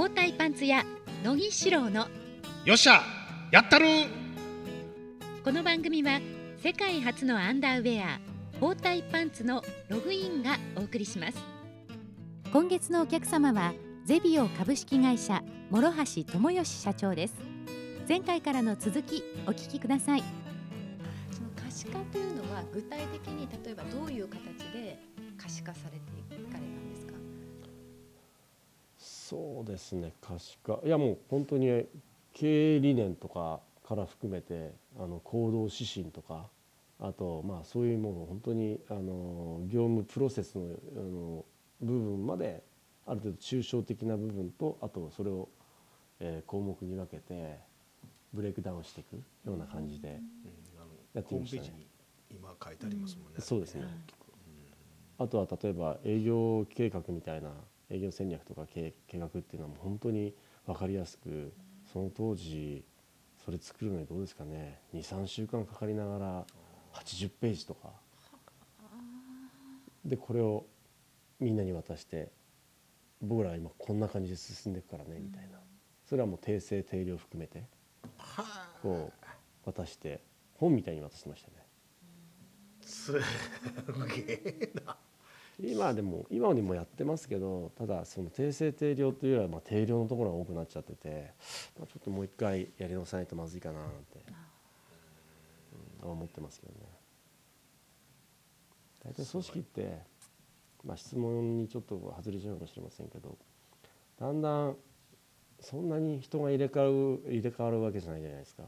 包帯パンツ屋乃木志郎の。よっしゃやったる。この番組は世界初のアンダーウェア包帯パンツのログインがお送りします。今月のお客様はゼビオ株式会社諸橋智義社長です。前回からの続きお聞きください。その可視化というのは具体的に例えばどういう形で可視化されていかそうですね可視化いやもう本当に経営理念とかから含めてあの行動指針とかあとまあそういうもの本当にあの業務プロセスのあの部分まである程度抽象的な部分とあとそれを、えー項目に分けてブレイクダウンしていくような感じでやってみましたね。今書いてありますもんね。そうですねあとは例えば営業計画みたいな営業戦略とか計画っていうのはもう本当に分かりやすくその当時それ作るのにどうですかね23週間かかりながら80ページとかでこれをみんなに渡して僕らは今こんな感じで進んでいくからねみたいなそれはもう訂正定量含めてこう渡して本みたいに渡してましたね。すげえな。今でも今でもやってますけどただその訂正定量というよりはまあ定量のところが多くなっちゃってて、まあ、ちょっともう一回やり直さないとまずいかななんて、うん、思ってますけどね。大体組織って、まあ、質問にちょっと外れちゃうかもしれませんけどだんだんそんなに人が入れ替わる入れ替わるわけじゃないじゃないですか。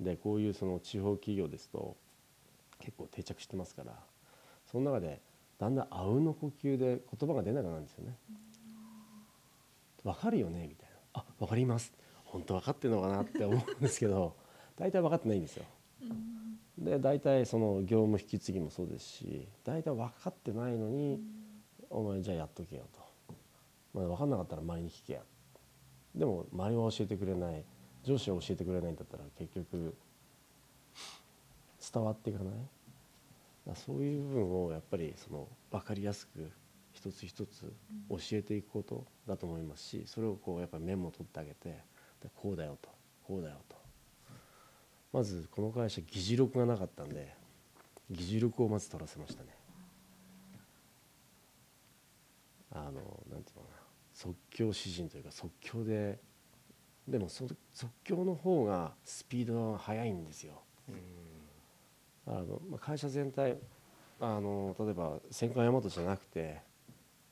でこういうその地方企業ですと結構定着してますからその中でだんだんあうの呼吸で言葉が出なくなるんですよね。わかるよね？みたいな。あわかります。本当分かってるのかなって思うんですけど大体分かってないんですよ。で大体その業務引き継ぎもそうですし大体分かってないのにお前じゃあやっとけよと。まあ、分かんなかったら周りに聞けや。でも周りは教えてくれない上司は教えてくれないんだったら結局伝わっていかないそういう部分をやっぱりその分かりやすく一つ一つ教えていくことだと思いますしそれをこうやっぱりメモを取ってあげてでこうだよとこうだよと。まずこの会社議事録がなかったんで議事録をまず取らせましたね。あのなんていうのかな。即興指示というか即興ででも即興の方がスピードが速いんですよ。あのまあ会社全体あの例えば戦艦大和じゃなくて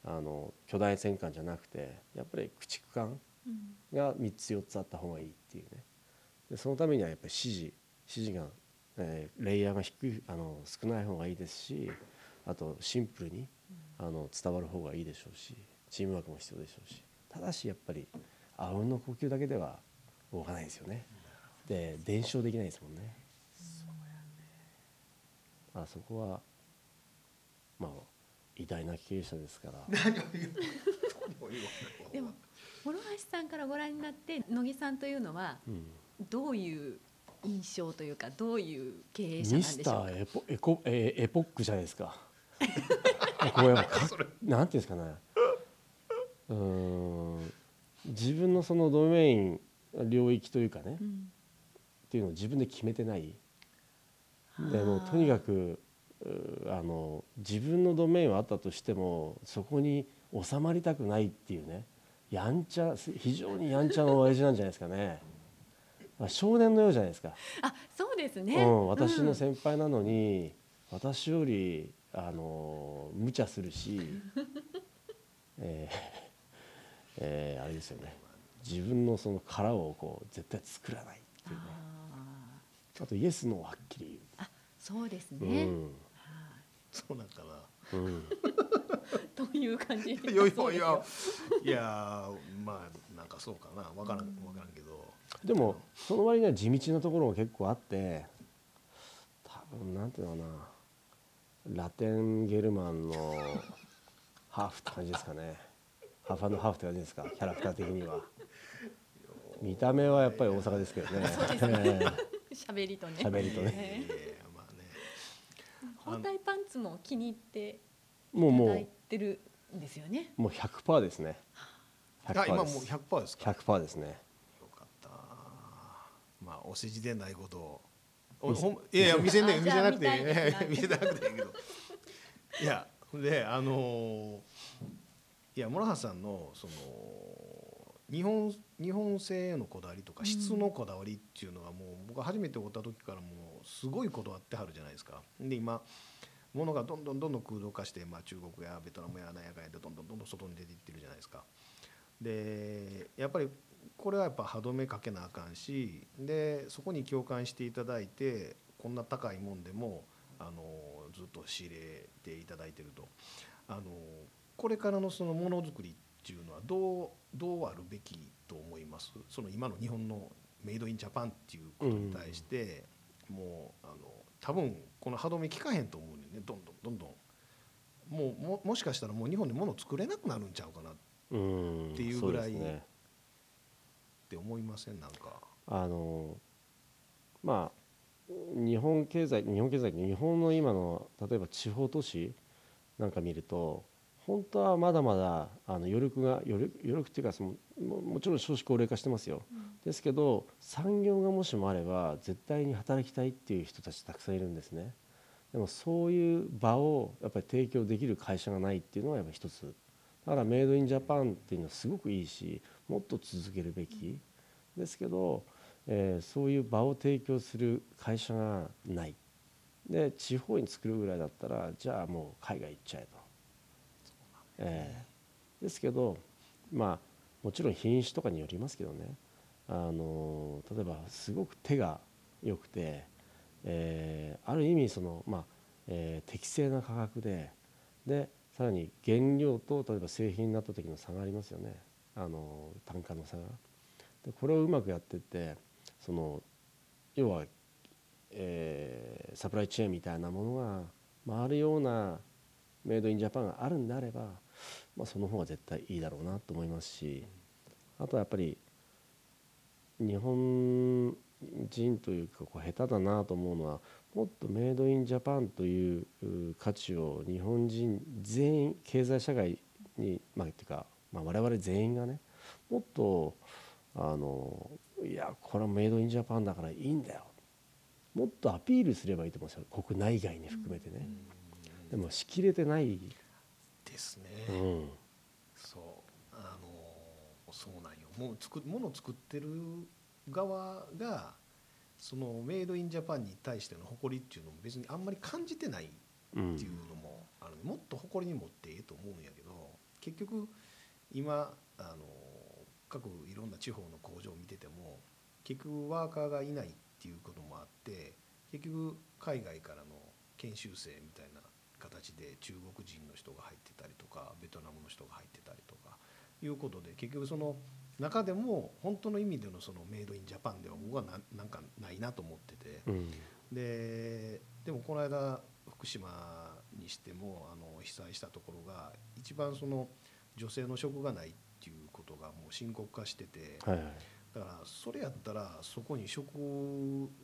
あの巨大戦艦じゃなくてやっぱり駆逐艦が3つ4つあった方がいいっていうね。でそのためにはやっぱり指示指示が、えーレイヤーが低いあの少ない方がいいですしあとシンプルにあの伝わる方がいいでしょうしチームワークも必要でしょうしただしやっぱりあうんの呼吸だけでは動かないですよね。で伝承できないですもんねあそこはまあ偉大な経営者ですから。でも諸橋さんからご覧になって乃木さんというのはうんどういう印象というかどういう経営者ミスなんでしょうか？ターエポエコエエポックじゃないですか。こうやっぱかなんていうんですかね。うーん自分のそのドメイン領域というかね、うんっていうのを自分で決めてない。でもうとにかくうあの自分のドメインはあったとしてもそこに収まりたくないっていうねやんちゃ非常にやんちゃな親父なんじゃないですかね。まあ少年のようじゃないですか。あそうですね、うん、私のうん先輩なのに、私よりあの無茶するし、えーえーあれですよね自分のその殻をこう絶対作らないっていうねああとイエスノーをはっきりーあそうです言う、ね、うんそうなんかな。うん、という感じいやいやいや。いやまあなんかそうかな。わからんわからんけど。でもその割には地道なところも結構あって多分なんていうのかな。ラテンゲルマンのハーフって感じですかね。ハーフハーフって感じですか。キャラクター的には。見た目はやっぱり大阪ですけどね 喋りとね。喋りとね。ねいやまあね。包帯パンツも気に入ってもうもう。てるんですよね。もう100%ですね。100%あ今もうです100%ですか？100%ですね。よかった。まあお世辞でないことを。おほんいやいや見せんねあ見せなくていです見せなくていいけど。いやであのーいや諸橋さんのその日本日本製へのこだわりとか質のこだわりっていうのがもう僕が初めておった時からもうすごいこだわってはるじゃないですか。で今物がどんどんどんどん空洞化して、まあ、中国やベトナムやなんやかんやでどんどんどんどん外に出ていってるじゃないですか。でやっぱりこれはやっぱ歯止めかけなあかんしでそこに共感していただいてこんな高いもんでもあのずっと仕入れていただいてるとあのこれからのそのものづくりっていうのはどうどうあるべきと思います。その今の日本のメイドインジャパンっていうことに対して、もうあの多分この歯止め効かへんと思うねんね。どんどんどんどん。もうももしかしたらもう日本で物作れなくなるんちゃうかなっていうぐらいね。て思いません？なんか。あのまあ日本経済日本経済日本の今の例えば地方都市なんか見ると本当はまだまだあの余力が余力余力っていうかそのももちろん少子高齢化してますよ、ですけど産業がもしもあれば絶対に働きたいっていう人たちたくさんいるんですね。でもそういう場をやっぱり提供できる会社がないっていうのはやっぱり一つ。だからメイドインジャパンっていうのはすごくいいしもっと続けるべき。ですけど、えーそういう場を提供する会社がない。で地方に作るぐらいだったらじゃあもう海外行っちゃえと、えーですけどまあもちろん品種とかによりますけどね。あの例えばすごく手が良くて、えーある意味その、まあえー適正な価格ででさらに原料と例えば製品になった時の差がありますよね。あの単価の差が。でこれをうまくやってってその要は、えーサプライチェーンみたいなものが回るようなメイドインジャパンがあるんであれば、まあ、その方が絶対いいだろうなと思いますしあとはやっぱり日本人というかこう下手だなと思うのはもっとメイドインジャパンという価値を日本人全員経済社会にまあていうか、まあ、我々全員がねもっとあのいやこれはメイドインジャパンだからいいんだよ。もっとアピールすればいいと思うんですよ。国内外に含めてね、でもしきれてない、ですね。うん、そう。あのそうなんよ。もう作ものを作ってる側がそのメイドインジャパンに対しての誇りっていうのも別にあんまり感じてないうんっていうのもある、もっと誇りに持ってええと思うんやけど結局今あの各いろんな地方の工場を見てても結局ワーカーがいないっていうこともあって結局海外からの研修生みたいな形で中国人の人が入ってたりとかベトナムの人が入ってたりとかいうことで結局その中でも本当の意味でのそのメイドインジャパンでは僕はななんかないなと思ってて。うん。ででもこの間福島にしてもあの被災したところが一番その女性の職がないっていうことがもう深刻化してて。はいはい。だからそれやったらそこに職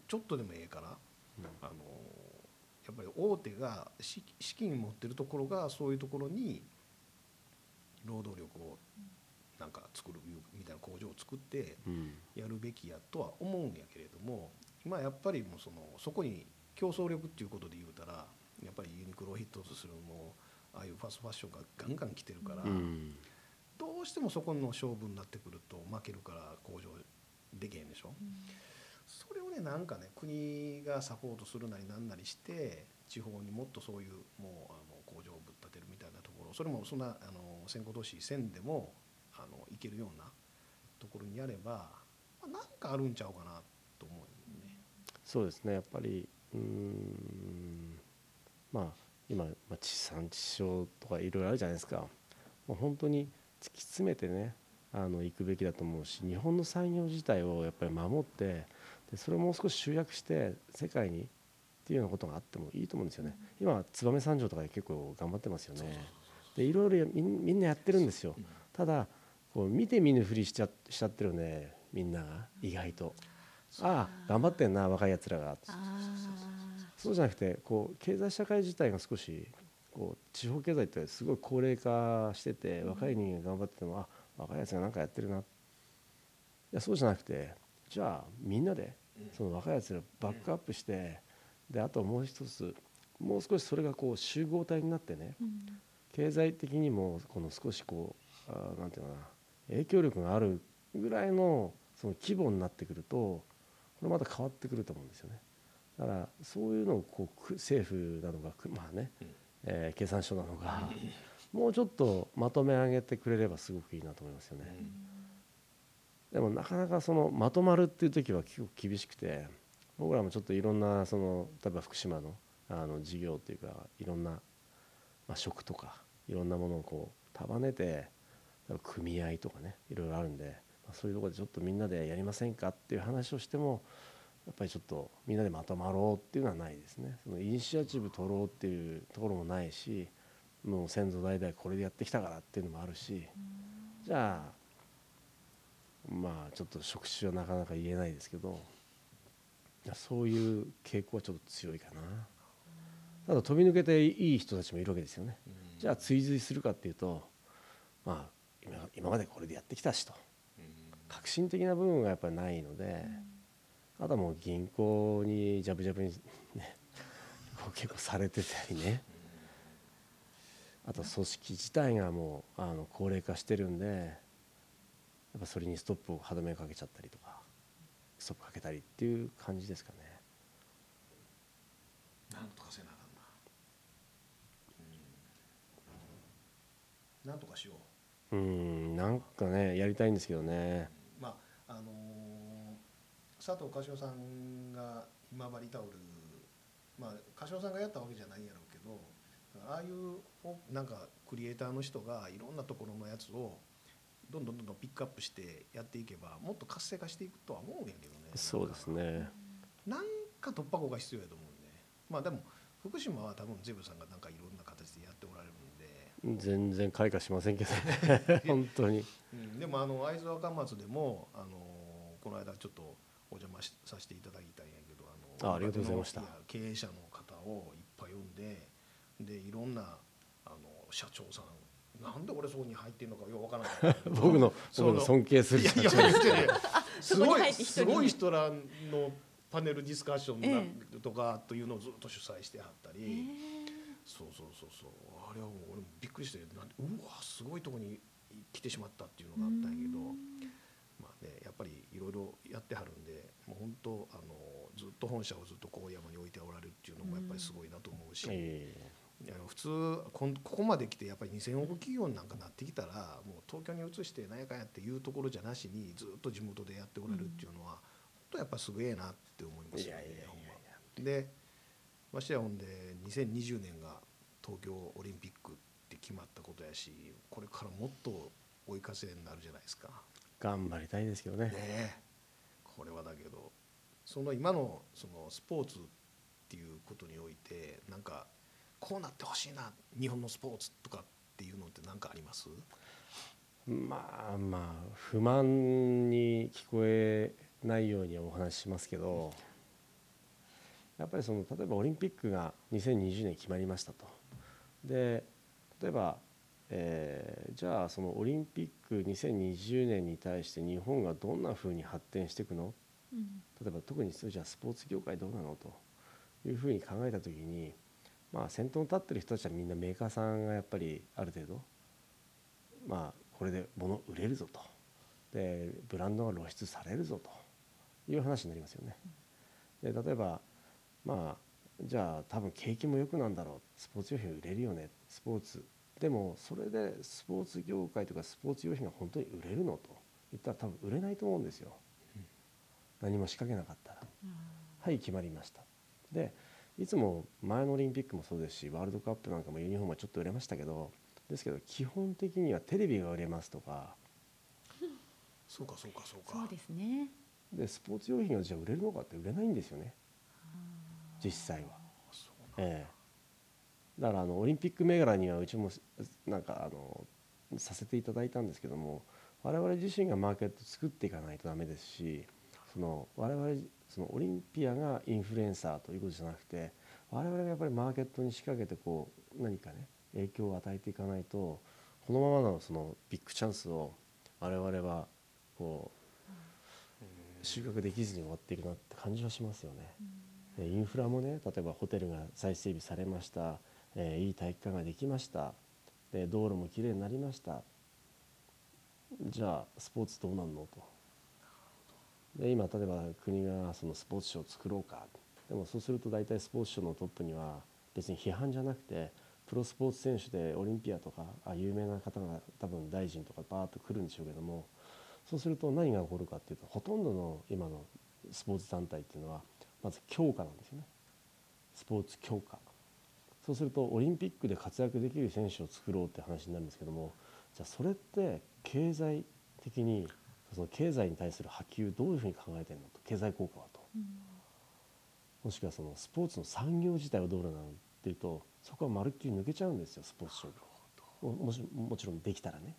ちょっとでもええから、あのやっぱり大手が資資金持ってるところがそういうところに労働力をなんか作るみたいな工場を作ってうん。やるべきやとは思うんやけれども今やっぱりもうそのそこに競争力っていうことで言うたらやっぱりユニクロをヒットとするもうああいうファストファッションがガンガン来てるから、うん。どうしてもそこの勝負になってくると負けるから工場できへんでしょ、それをねなんかね国がサポートするなりなんなりして地方にもっとそういうもうあの工場をぶっ立てるみたいなところそれもそんなあの先行都市1000でもあの行けるようなところにやれば、まあ、なんかあるんちゃうかなと思うよね。そうですねやっぱりうんまあ今、まあ、地産地消とかいろいろあるじゃないですかもう本当に突き詰めてねあの行くべきだと思うし日本の産業自体をやっぱり守ってでそれをもう少し集約して世界にっていうようなことがあってもいいと思うんですよね。今は燕三条とかで結構頑張ってますよね。でいろいろみんみんなやってるんですよ。ただこう見て見ぬふりしちゃしちゃってるねみんなが意外と。ああ頑張ってんな若いやつらが。あそうじゃなくてこう経済社会自体が少しこう地方経済ってすごい高齢化してて若い人間が頑張っててもあ若いやつが何かやってるな。いやそうじゃなくてじゃあみんなでその若いやつらバックアップしてであともう一つもう少しそれがこう集合体になってね経済的にもこの少しこうあなんていうのかな影響力があるぐらいのその規模になってくるとこれまた変わってくると思うんですよね。だからそういうのをこう政府なのかまあね、えー、経産省なのかもうちょっとまとめ上げてくれればすごくいいなと思いますよね。でもなかなかそのまとまるっていう時は結構厳しくて僕らもちょっといろんなその例えば福島のあの事業っていうかいろんな、ま、食とかいろんなものをこう束ねて組合とかねいろいろあるんで、ま、そういうとこでちょっとみんなでやりませんかっていう話をしてもやっぱりちょっとみんなでまとまろうっていうのはないですね。そのイニシアチブ取ろうっていうところもないしもう先祖代々これでやってきたからっていうのもあるしじゃあまあちょっと職種はなかなか言えないですけどそういう傾向はちょっと強いかな。ただ飛び抜けていい人たちもいるわけですよね。じゃあ追随するかっていうとまあ今までこれでやってきたしと。革新的な部分がやっぱりないのであとはもう銀行にジャブジャブにね結構されてたりね。あと組織自体がもうあの高齢化してるんでっぱそれにストップを歯止めかけちゃったりとかストップかけたりっていう感じですかね。なんとかせなあかんな。なんとかしよう。うんなんかねやりたいんですけどね。まああのー、佐藤柏さんがひまわりタオルまあ柏さんがやったわけじゃないんやろうけどああいうなんかクリエイターの人がいろんなところのやつをどんどんどんどんピックアップしてやっていけばもっと活性化していくとは思うんやけどね。そうですね。なんか突破口が必要やと思うんで。まあでも福島は多分ゼブさんがなんかいろんな形でやっておられるんで。全然開花しませんけど 本当に、うん、でもあの会津若松でもあのこの間ちょっとお邪魔させていただいたんやけどあのあありがとうございました。経営者の方をいっぱい呼んででいろんなあの社長さんなんで俺そこに入ってんのかよくわからない。僕の僕の尊敬する社長すごいすごい人らのパネルディスカッションとかというのをずっと主催してはったり、え。ー、そうそうそうそう。あれはもう俺もびっくりしてなんでうわすごいとこに来てしまったっていうのがあったんやけど。まあねやっぱりいろいろやってはるんでもう本当あのずっと本社をずっと高山に置いておられるっていうのもやっぱりすごいなと思うし。えー普通こここまで来てやっぱり2,000億企業なんかなってきたらもう東京に移して何やかんやっていうところじゃなしにずっと地元でやっておられるっていうのは、うん、本当やっぱすげえなって思いますよね。でましてやほんで2020年が東京オリンピックって決まったことやしこれからもっと追い風になるじゃないですか。頑張りたいですけどね。ねこれはだけどその今のそのスポーツっていうことにおいてなんかこうなってほしいな日本のスポーツとかっていうのって何かあります？まあまあ不満に聞こえないようにはお話ししますけどやっぱりその例えばオリンピックが2020年決まりましたと。で例えば、えー、じゃあそのオリンピック2020年に対して日本がどんなふうに発展していくの、うん、例えば特にじゃあスポーツ業界どうなの？というふうに考えた時にまあ先頭に立ってる人たちはみんなメーカーさんがやっぱりある程度まあこれで物売れるぞと。でブランドが露出されるぞという話になりますよね。で例えばまあじゃあ多分景気も良くなんだろう。スポーツ用品売れるよね。スポーツ。でもそれでスポーツ業界とかスポーツ用品が本当に売れるのと言ったら多分売れないと思うんですよ、何も仕掛けなかったら、はい決まりました。でいつも前のオリンピックもそうですしワールドカップなんかもユニフォームはちょっと売れましたけどですけど基本的にはテレビが売れますとかそうかそうかそうか。そうですね。でスポーツ用品がじゃあ売れるのかって売れないんですよね。実際は。ええ、だからあのオリンピック銘柄にはうちもなんかあのさせていただいたんですけども我々自身がマーケット作っていかないとダメですしその我々そのオリンピアがインフルエンサーということじゃなくて我々がやっぱりマーケットに仕掛けてこう何かね影響を与えていかないとこのままのそのビッグチャンスを我々はこう収穫できずに終わっていくなって感じはしますよね。でインフラもね例えばホテルが再整備されました、えーいい体育館ができました。で道路もきれいになりました。じゃあスポーツどうなんのとで今例えば国がそのスポーツ省を作ろうか。でもそうすると大体スポーツ省のトップには別に批判じゃなくてプロスポーツ選手でオリンピアとかあ有名な方が多分大臣とかバーッと来るんでしょうけどもそうすると何が起こるかっていうとほとんどの今のスポーツ団体っていうのはまず強化なんですよね。スポーツ強化。そうするとオリンピックで活躍できる選手を作ろうって話になるんですけどもじゃあそれって経済的にその経済に対する波及どういうふうに考えてるのと経済効果はと、もしくはそのスポーツの産業自体はどうなのっていうとそこはまるっきり抜けちゃうんですよスポーツ省ももしもちろんできたらね。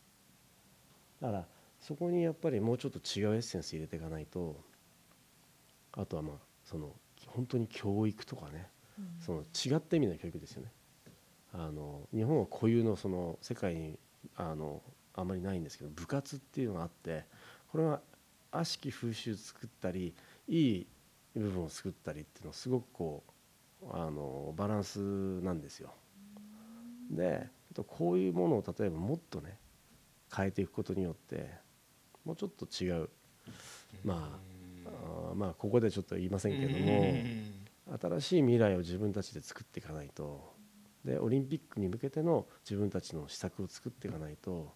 だからそこにやっぱりもうちょっと違うエッセンス入れていかないとあとはまあその本当に教育とかね、その違った意味の教育ですよね。あの日本は固有のその世界にあのあんまりないんですけど部活っていうのがあってこれは悪しき風習作ったりいい部分を作ったりっていうのはすごくこうあのバランスなんですよ。でこういうものを例えばもっとね変えていくことによってもうちょっと違うまああまあここでちょっと言いませんけども新しい未来を自分たちで作っていかないとでオリンピックに向けての自分たちの施策を作っていかないと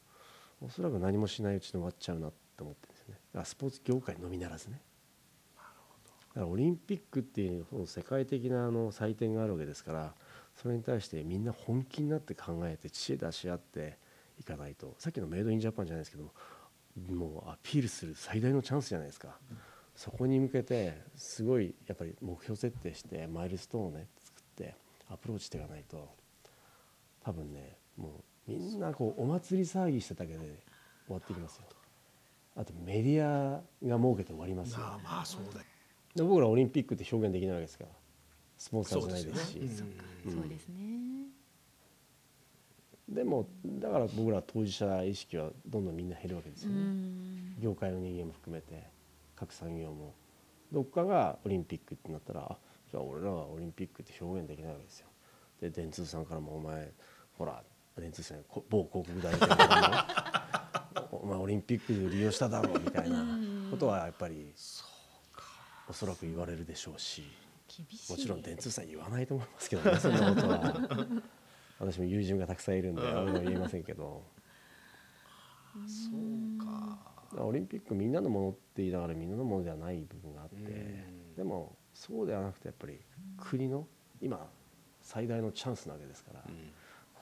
おそらく何もしないうちに終わっちゃうなって思ってですね。だからスポーツ業界のみならずね。だからオリンピックっていうその世界的なあの祭典があるわけですからそれに対してみんな本気になって考えて知恵出し合っていかないと。さっきのメイドインジャパンじゃないですけどもうアピールする最大のチャンスじゃないですか、そこに向けてすごいやっぱり目標設定してマイルストーンをね作ってアプローチしていかないと。多分ねもうみんなこうお祭り騒ぎしてただけで終わっていきますよあとメディアが設けて終わりますよ、まあまあそうだよ。で僕らオリンピックって表現できないわけですから。スポンサーじゃないですし。そうですよねですね。でもだから僕ら当事者意識はどんどんみんな減るわけですうよね、ん。業界の人間も含めて各産業も。どっかがオリンピックってなったらあじゃあ俺らはオリンピックって表現できないわけですよ。で電通さんからも「お前ほら電通さんこ某広告代理店 からもお前オリンピックで利用しただろ」みたいなことはやっぱりおそらく言われるでしょうしもちろん電通さん言わないと思いますけどね そんなことは。私も友人がたくさんいるんであれは言えませんけど。そうか。オリンピックみんなのものって言いながらみんなのものではない部分があってうん。でもそうではなくてやっぱり国の今最大のチャンスなわけですからうん。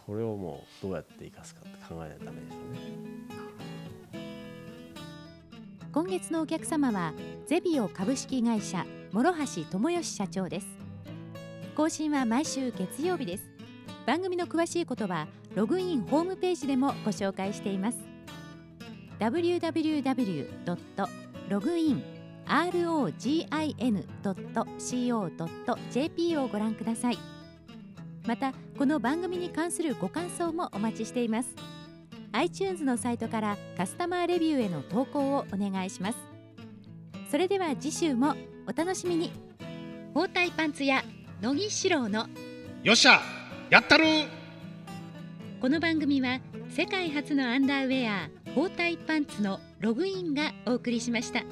これをもうどうやって生かすかって考えないとダメですよね。今月のお客様はゼビオ株式会社諸橋智義社長です。更新は毎週月曜日です。番組の詳しいことはログインホームページでもご紹介しています。www.login.co.jp をご覧ください。またこの番組に関するご感想もお待ちしています。iTunes のサイトからカスタマーレビューへの投稿をお願いします。それでは次週もお楽しみに。包帯パンツ屋乃木志郎のよっしゃやったるこの番組は世界初のアンダーウェア包帯パンツのログインがお送りしました